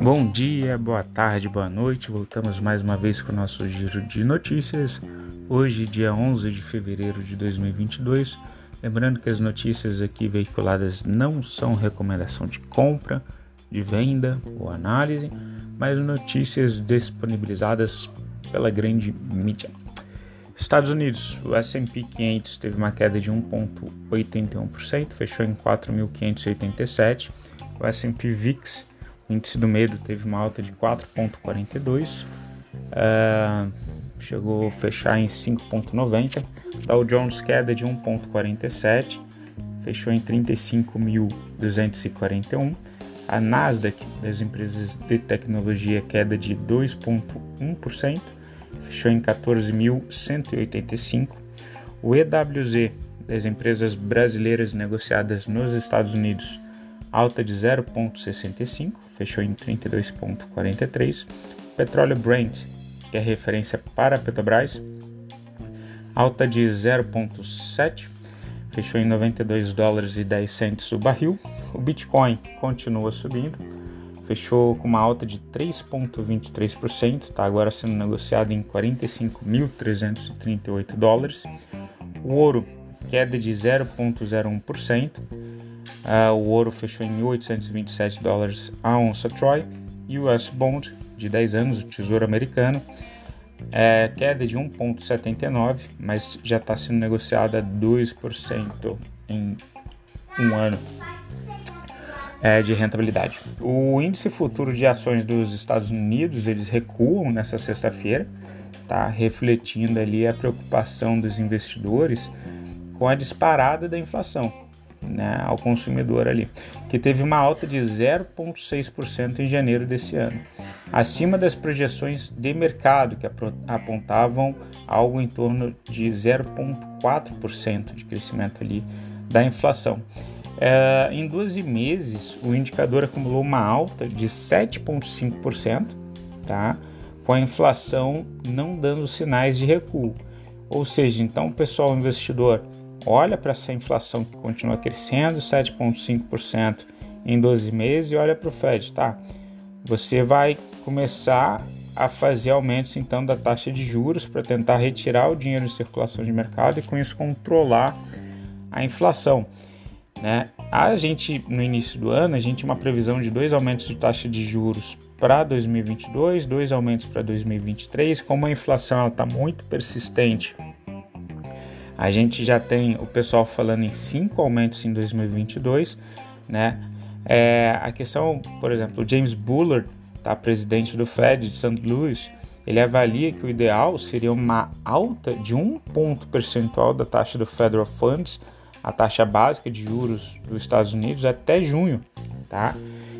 Bom dia, boa tarde, boa noite. Voltamos mais uma vez com o nosso giro de notícias. Hoje, dia 11 de fevereiro de 2022. Lembrando que as notícias aqui veiculadas não são recomendação de compra, de venda ou análise, mas notícias disponibilizadas pela grande mídia. Estados Unidos, o S&P 500 teve uma queda de 1,81%, fechou em 4.587. O S&P VIX o índice do medo teve uma alta de 4,42, uh, é, chegou a fechar em 5,90. Dow Jones queda de 1,47, fechou em 35.241. A Nasdaq das empresas de tecnologia queda de 2,1%, fechou em 14.185. O EWZ das empresas brasileiras negociadas nos Estados Unidos alta de 0,65, fechou em 32,43. Petróleo Brent, que é referência para a Petrobras, alta de 0,7, fechou em 92 dólares e 10 centos o barril. O Bitcoin continua subindo, fechou com uma alta de 3,23%, está agora sendo negociado em 45.338 dólares. O ouro queda de 0,01%, Uh, o ouro fechou em 1.827 dólares a onça Troy. E o US Bond de 10 anos, o Tesouro Americano, é, queda de 1,79, mas já está sendo negociada a 2% em um ano é, de rentabilidade. O índice futuro de ações dos Estados Unidos eles recuam nessa sexta-feira, tá refletindo ali a preocupação dos investidores com a disparada da inflação né, ao consumidor ali, que teve uma alta de 0,6% em janeiro desse ano, acima das projeções de mercado que apontavam algo em torno de 0,4% de crescimento ali da inflação. É, em 12 meses, o indicador acumulou uma alta de 7,5%, tá? com a inflação não dando sinais de recuo. Ou seja, então o pessoal investidor olha para essa inflação que continua crescendo, 7,5% em 12 meses, e olha para o Fed, tá? Você vai começar a fazer aumentos então da taxa de juros para tentar retirar o dinheiro de circulação de mercado e com isso controlar a inflação. Né? A gente no início do ano a gente tinha uma previsão de dois aumentos de taxa de juros para 2022, dois aumentos para 2023. Como a inflação está muito persistente a gente já tem o pessoal falando em cinco aumentos em 2022, né? É, a questão, por exemplo, o James Bullard, tá, presidente do Fed de St. Louis, ele avalia que o ideal seria uma alta de um ponto percentual da taxa do Federal Funds, a taxa básica de juros dos Estados Unidos, até junho, tá?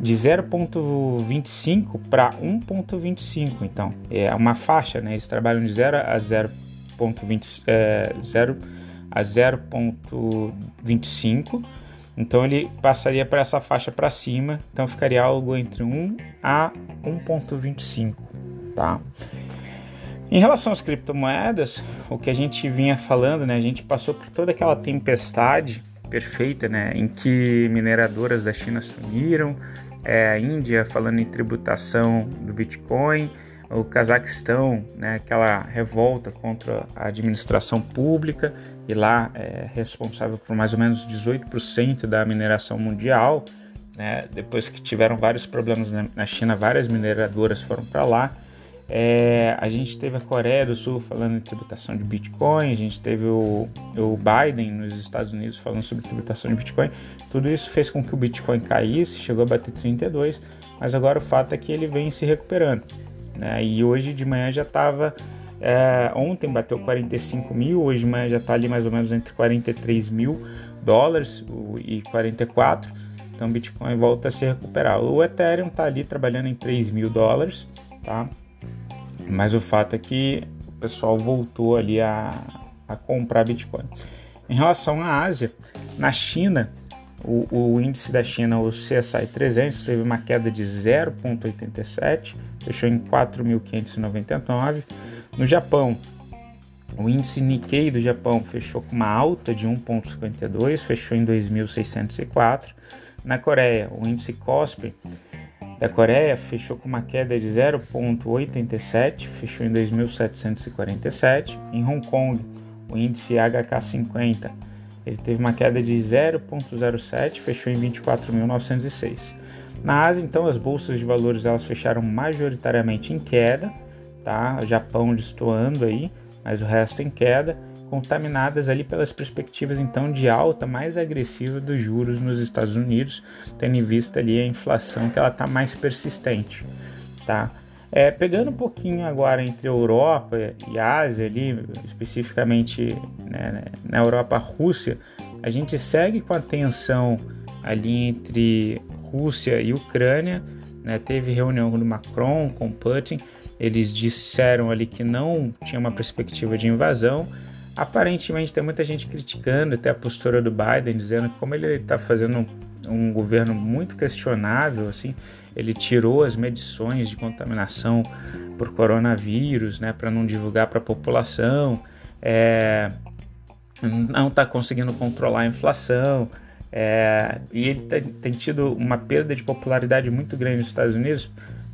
De 0,25 para 1,25. Então, é uma faixa, né? Eles trabalham de 0 a 0 0,20 é, 0 a 0,25. Então ele passaria para essa faixa para cima, então ficaria algo entre 1 a 1,25, tá? Em relação às criptomoedas, o que a gente vinha falando, né, a gente passou por toda aquela tempestade perfeita, né, em que mineradoras da China sumiram, é, a Índia falando em tributação do Bitcoin, o Cazaquistão, né, aquela revolta contra a administração pública, e lá é responsável por mais ou menos 18% da mineração mundial. Né, depois que tiveram vários problemas na China, várias mineradoras foram para lá. É, a gente teve a Coreia do Sul falando em tributação de Bitcoin, a gente teve o, o Biden nos Estados Unidos falando sobre tributação de Bitcoin. Tudo isso fez com que o Bitcoin caísse, chegou a bater 32, mas agora o fato é que ele vem se recuperando. Né? E hoje de manhã já estava. É, ontem bateu 45 mil, hoje de manhã já está ali mais ou menos entre 43 mil dólares e 44. Então Bitcoin volta a se recuperar. O Ethereum está ali trabalhando em 3 mil dólares, tá? Mas o fato é que o pessoal voltou ali a, a comprar Bitcoin. Em relação à Ásia, na China, o, o, índice da China, o CSI 300, teve uma queda de 0,87, fechou em 4.599. No Japão, o índice Nikkei do Japão fechou com uma alta de 1,52, fechou em 2.604. Na Coreia, o índice KOSPI da Coreia fechou com uma queda de 0,87, fechou em 2.747. Em Hong Kong, o índice HK50 ele teve uma queda de 0,07, fechou em 24.906. Na Ásia, então, as bolsas de valores elas fecharam majoritariamente em queda, tá? O Japão destoando aí, mas o resto em queda contaminadas ali pelas perspectivas então de alta mais agressiva dos juros nos Estados Unidos, tendo em vista ali a inflação que ela está mais persistente, tá? É, pegando um pouquinho agora entre Europa e Ásia ali, especificamente né, na Europa, Rússia, a gente segue com a tensão ali entre Rússia e Ucrânia, né? Teve reunião do Macron com Putin, eles disseram ali que não tinha uma perspectiva de invasão, Aparentemente tem muita gente criticando até a postura do Biden, dizendo que como ele está fazendo um, governo muito questionável, assim, ele tirou as medições de contaminação por coronavírus, né, para não divulgar para a população, é, não está conseguindo controlar a inflação, é, e ele tem, tido uma perda de popularidade muito grande nos Estados Unidos.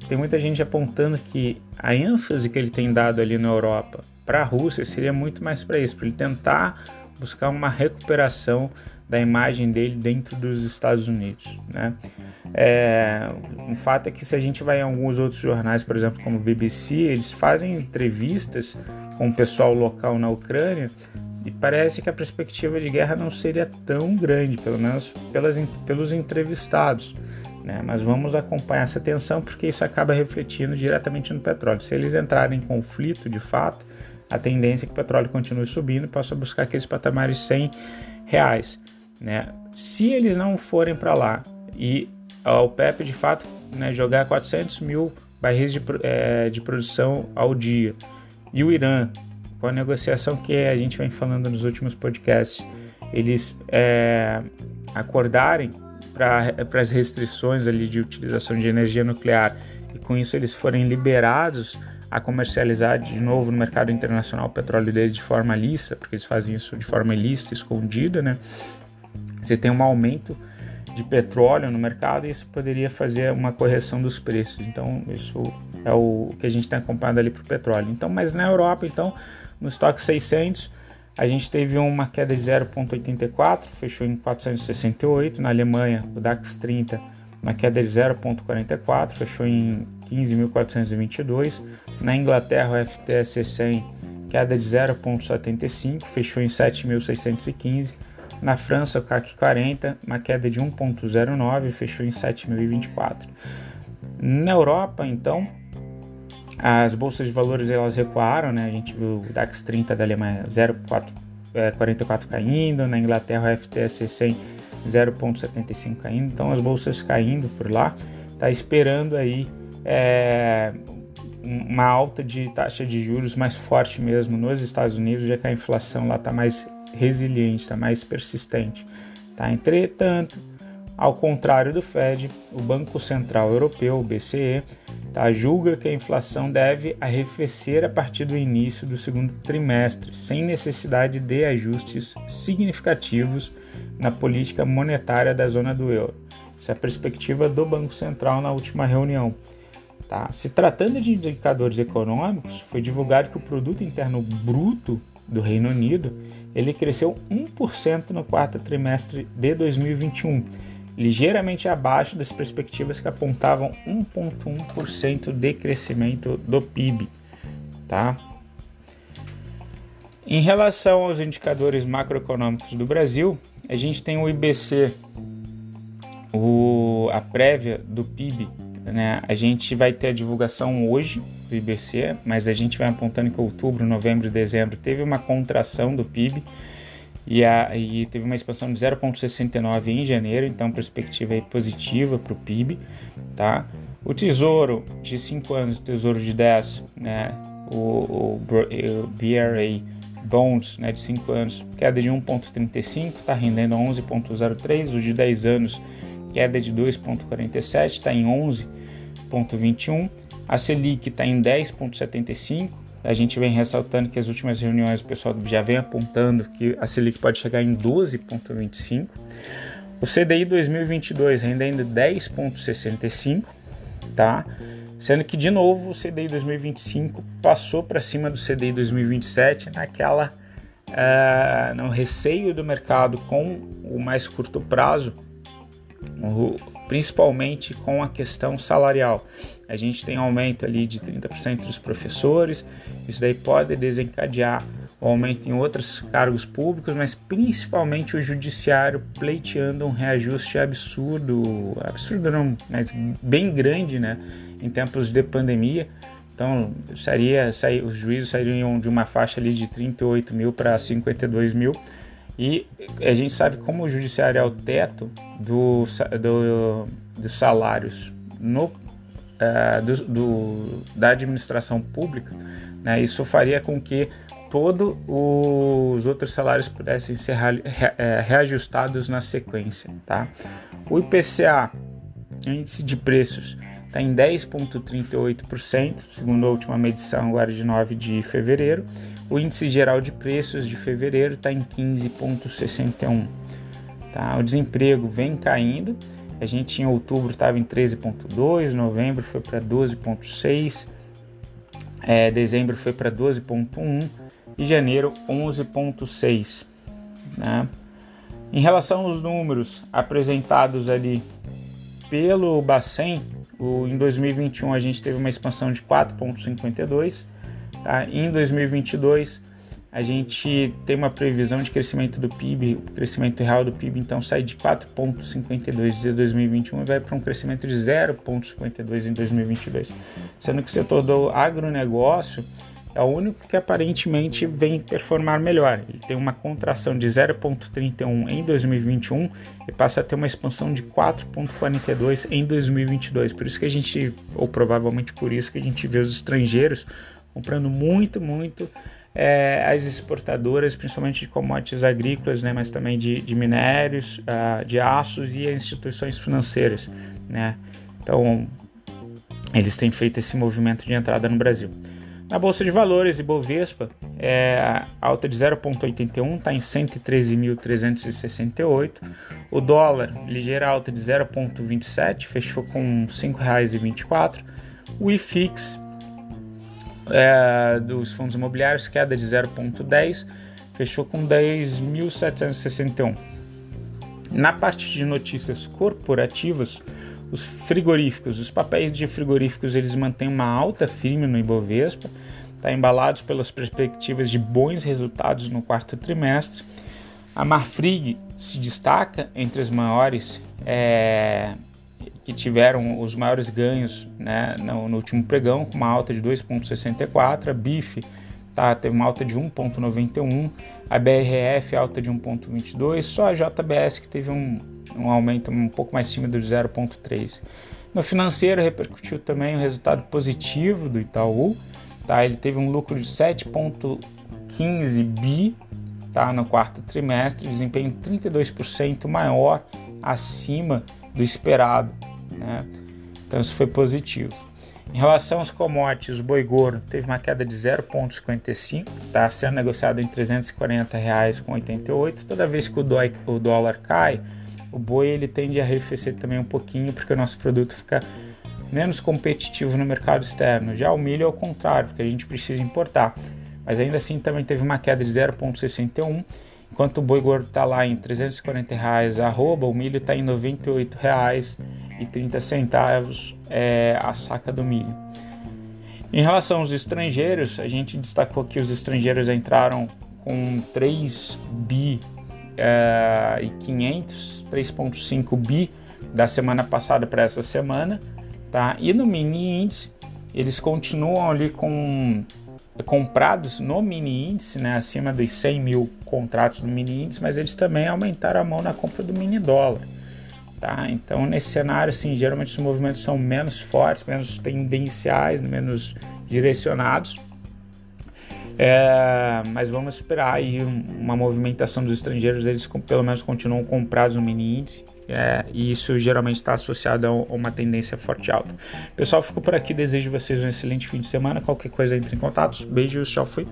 Tem muita gente apontando que a ênfase que ele tem dado ali na Europa para a Rússia seria muito mais para isso, para ele tentar buscar uma recuperação da imagem dele dentro dos Estados Unidos. Né? É, um fato é que se a gente vai em alguns outros jornais, por exemplo, como o BBC, eles fazem entrevistas com o pessoal local na Ucrânia e parece que a perspectiva de guerra não seria tão grande, pelo menos pelas, pelos entrevistados. Né? Mas vamos acompanhar essa tensão porque isso acaba refletindo diretamente no petróleo. Se eles entrarem em conflito de fato, a tendência é que o petróleo continue subindo e possa buscar aqueles patamares 100 reais. Né? Se eles não forem para lá e a OPEP de fato né, jogar 400 mil barris de, é, de produção ao dia e o Irã, com a negociação que a gente vem falando nos últimos podcasts, eles é, acordarem para as restrições ali de utilização de energia nuclear e com isso eles forem liberados a comercializar de novo no mercado internacional o petróleo deles de forma lícita, porque eles fazem isso de forma ilícita, escondida, né? Você tem um aumento de petróleo no mercado e isso poderia fazer uma correção dos preços. Então, isso é o que a gente tem acompanhado ali para o petróleo. Então, mas na Europa, então, no estoque 600, a gente teve uma queda de 0,84, fechou em 468. Na Alemanha, o DAX 30, uma queda de 0,44, fechou em 15.422. Na Inglaterra, o FTSE 100 queda de 0,75, fechou em 7.615. Na França, o CAC 40, uma queda de 1,09, fechou em 7.024. Na Europa, então, as bolsas de valores elas recuaram, né? A gente viu o DAX 30 da Alemanha 0,44 é, caindo, na Inglaterra o FTSE 100 0,75 caindo, então as bolsas caindo por lá, tá esperando aí é, uma alta de taxa de juros mais forte mesmo nos Estados Unidos, já que a inflação lá está mais resiliente, está mais persistente. Tá? Entretanto, ao contrário do Fed, o Banco Central Europeu, o BCE, tá, julga que a inflação deve arrefecer a partir do início do segundo trimestre, sem necessidade de ajustes significativos na política monetária da zona do euro. Essa é a perspectiva do Banco Central na última reunião. Tá? Se tratando de indicadores econômicos, foi divulgado que o produto interno bruto do Reino Unido ele cresceu 1% no quarto trimestre de 2021, ligeiramente abaixo das perspectivas que apontavam 1,1% de crescimento do PIB. Tá? Em relação aos indicadores macroeconômicos do Brasil, a gente tem o IBC, o, a prévia do PIB né? A gente vai ter a divulgação hoje do IBC, mas a gente vai apontando que outubro, novembro e dezembro teve uma contração do PIB e, a, e teve uma expansão de 0,69 em janeiro, então perspectiva é positiva para o PIB. Tá? O Tesouro de 5 anos, o Tesouro de 10, né? o, o, o BRA Bonds né, de 5 anos, queda de 1,35, está rendendo 11,03, o de 10 anos, queda de 2,47, está em 11 10,21, a Selic está em 10,75. A gente vem ressaltando que as últimas reuniões o pessoal já vem apontando que a Selic pode chegar em 12,25. O CDI 2022 ainda ainda 10,65, tá? Sendo que, de novo, o CDI 2025 passou para cima do CDI 2027 naquela uh, no receio do mercado com o mais curto prazo, principalmente com a questão salarial. A gente tem aumento ali de 30% dos professores, isso daí pode desencadear o aumento em outros cargos públicos, mas principalmente o judiciário pleiteando um reajuste absurdo, absurdo não, mas bem grande, né, em tempos de pandemia. Então, sairia, sair, os juízes sairiam de uma faixa ali de 38 mil para 52 mil. E a gente sabe como o judiciário é o teto do, do, dos salários no, uh, do, do, da administração pública. Né? Isso faria com que todos os outros salários pudessem ser é, reajustados na sequência. Tá? O IPCA, índice de preços, está em 10,38%, segundo a última medição agora de 9 de fevereiro. O índice geral de preços de fevereiro está em 15,61%. Tá? O desemprego vem caindo. A gente em outubro estava em 13,2%, novembro foi para 12,6%, é, dezembro foi para 12,1% e janeiro 11,6%. Né? Em relação aos números apresentados ali pelo Bacen, o, em 2021 a gente teve uma expansão de 4,52%. Tá? Em 2022 a gente tem uma previsão de crescimento do PIB, o crescimento real do PIB então sai de 4,52 de 2021 e vai para um crescimento de 0,52 em 2022, sendo que o setor do agronegócio é o único que aparentemente vem performar melhor. Ele tem uma contração de 0,31 em 2021 e passa a ter uma expansão de 4,42 em 2022. Por isso que a gente, ou provavelmente por isso que a gente vê os estrangeiros comprando muito, muito é, as exportadoras, principalmente de commodities agrícolas, né, mas também de, de minérios, uh, de aços e instituições financeiras. Né? Então, eles têm feito esse movimento de entrada no Brasil. Na Bolsa de Valores, Ibovespa, é, alta de 0,81, está em 113.368. O dólar, ligeira alta de 0,27, fechou com R$ 5,24. O IFIX é, dos fundos imobiliários, queda de 0,10, fechou com 10.761. Na parte de notícias corporativas, os frigoríficos, os papéis de frigoríficos, eles mantêm uma alta firme no Ibovespa, tá embalados pelas perspectivas de bons resultados no quarto trimestre. A Marfrig se destaca entre as maiores é, que tiveram os maiores ganhos né, no, no, último pregão, com uma alta de 2,64. A BIF tá, teve uma alta de 1,91. A BRF alta de 1,22. Só a JBS que teve um, um aumento um pouco mais tímido de 0,3. No financeiro repercutiu também o resultado positivo do Itaú. Tá? Ele teve um lucro de 7,15 bi tá? no quarto trimestre, desempenho 32% maior acima do esperado. Né? Então isso foi positivo. Em relação aos commodities, o boi gordo teve uma queda de 0,55, está sendo negociado em R$ 340,88. Toda vez que o, o dólar cai, o boi ele tende a arrefecer também um pouquinho, porque o nosso produto fica menos competitivo no mercado externo. Já o milho é o contrário, porque a gente precisa importar. Mas ainda assim também teve uma queda de 0,61 Enquanto o boi gordo está lá em 340 reais arroba, o milho está em 98 reais e 30 centavos é, a saca do milho. Em relação aos estrangeiros, a gente destacou que os estrangeiros entraram com 3 bi é, e 500, 3.5 bi da semana passada para essa semana, tá? E no mini índice eles continuam ali com comprados no mini índice, né, acima dos 100 mil contratos no mini índice, mas eles também aumentaram a mão na compra do mini dólar. Tá? Então, nesse cenário, assim, geralmente os movimentos são menos fortes, menos tendenciais, menos direcionados. É, mas vamos esperar aí uma movimentação dos estrangeiros, eles pelo menos continuam comprados no mini índice é, e isso geralmente está associado a uma tendência forte alta. Pessoal, fico por aqui, desejo vocês um excelente fim de semana. Qualquer coisa entre em contato. Beijos, tchau, fui.